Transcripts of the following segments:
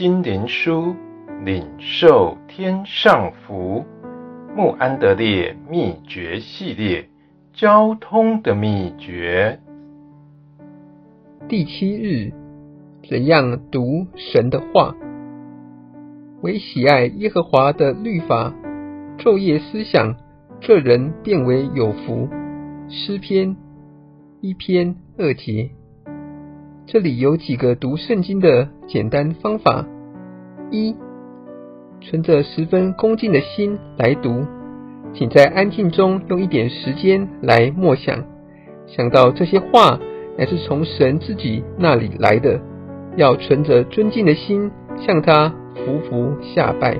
心灵书，领受天上福。穆安德烈秘诀系列，交通的秘诀。第七日，怎样读神的话？惟喜爱耶和华的律法，昼夜思想，这人便为有福。诗篇一篇二节。这里有几个读圣经的简单方法：一、存着十分恭敬的心来读，请在安静中用一点时间来默想，想到这些话乃是从神自己那里来的，要存着尊敬的心向他匍匐下拜，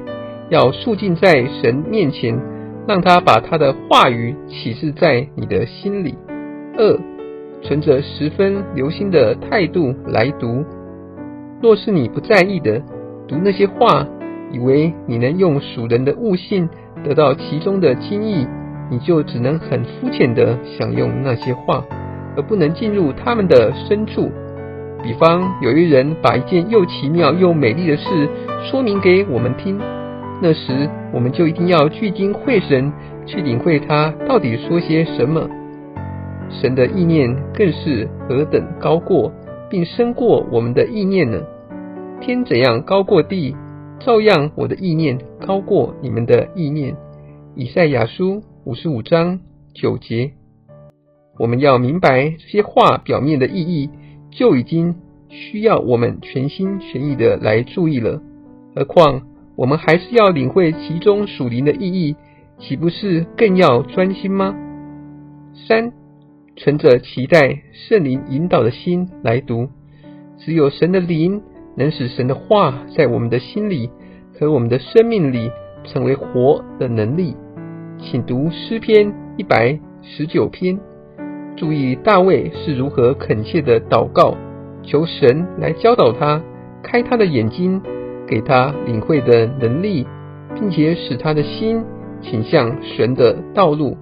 要肃静在神面前，让他把他的话语启示在你的心里。二、存着十分留心的态度来读。若是你不在意的读那些话，以为你能用属人的悟性得到其中的精义，你就只能很肤浅的享用那些话，而不能进入他们的深处。比方，有一人把一件又奇妙又美丽的事说明给我们听，那时我们就一定要聚精会神去领会他到底说些什么。神的意念更是何等高过，并深过我们的意念呢？天怎样高过地，照样我的意念高过你们的意念。以赛亚书五十五章九节。我们要明白这些话表面的意义，就已经需要我们全心全意的来注意了。何况我们还是要领会其中属灵的意义，岂不是更要专心吗？三。存着期待圣灵引导的心来读，只有神的灵能使神的话在我们的心里和我们的生命里成为活的能力。请读诗篇一百十九篇，注意大卫是如何恳切的祷告，求神来教导他，开他的眼睛，给他领会的能力，并且使他的心倾向神的道路。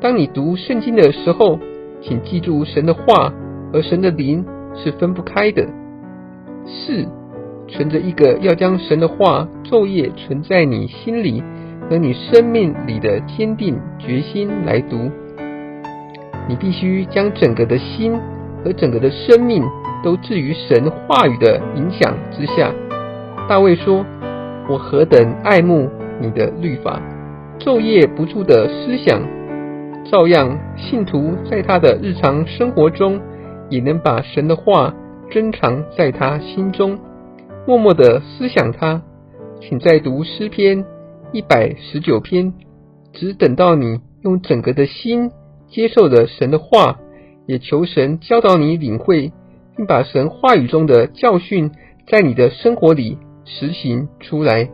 当你读圣经的时候，请记住，神的话和神的灵是分不开的。四，存着一个要将神的话昼夜存在你心里和你生命里的坚定决心来读。你必须将整个的心和整个的生命都置于神话语的影响之下。大卫说：“我何等爱慕你的律法，昼夜不住的思想。”照样，信徒在他的日常生活中，也能把神的话珍藏在他心中，默默的思想他。请再读诗篇一百十九篇，只等到你用整个的心接受了神的话，也求神教导你领会，并把神话语中的教训在你的生活里实行出来。